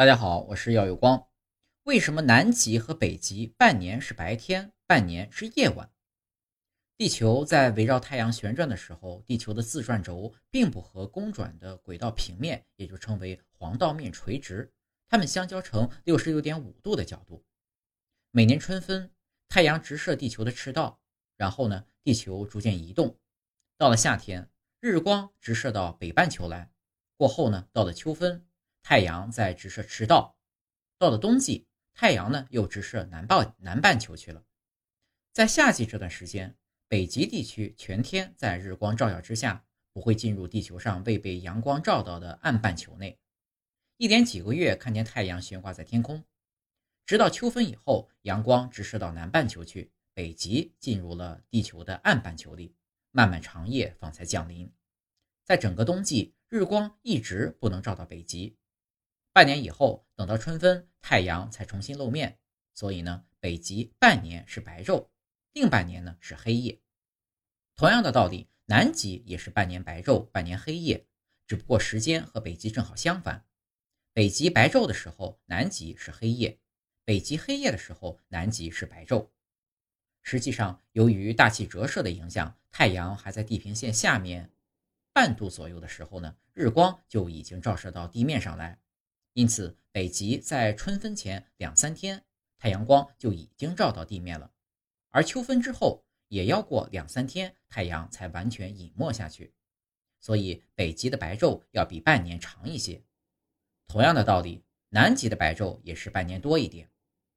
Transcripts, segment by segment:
大家好，我是耀有光。为什么南极和北极半年是白天，半年是夜晚？地球在围绕太阳旋转的时候，地球的自转轴并不和公转的轨道平面，也就称为黄道面垂直，它们相交成六十六点五度的角度。每年春分，太阳直射地球的赤道，然后呢，地球逐渐移动。到了夏天，日光直射到北半球来，过后呢，到了秋分。太阳在直射赤道，到了冬季，太阳呢又直射南半南半球去了。在夏季这段时间，北极地区全天在日光照耀之下，不会进入地球上未被阳光照到的暗半球内，一连几个月看见太阳悬挂在天空。直到秋分以后，阳光直射到南半球去，北极进入了地球的暗半球里，漫漫长夜方才降临。在整个冬季，日光一直不能照到北极。半年以后，等到春分，太阳才重新露面。所以呢，北极半年是白昼，另半年呢是黑夜。同样的道理，南极也是半年白昼，半年黑夜，只不过时间和北极正好相反。北极白昼的时候，南极是黑夜；北极黑夜的时候，南极是白昼。实际上，由于大气折射的影响，太阳还在地平线下面半度左右的时候呢，日光就已经照射到地面上来。因此，北极在春分前两三天，太阳光就已经照到地面了；而秋分之后，也要过两三天，太阳才完全隐没下去。所以，北极的白昼要比半年长一些。同样的道理，南极的白昼也是半年多一点。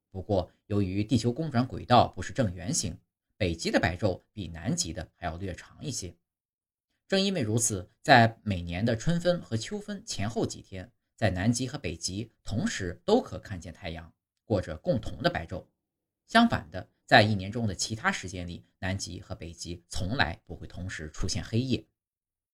不过，由于地球公转轨道不是正圆形，北极的白昼比南极的还要略长一些。正因为如此，在每年的春分和秋分前后几天。在南极和北极同时都可看见太阳，过着共同的白昼。相反的，在一年中的其他时间里，南极和北极从来不会同时出现黑夜。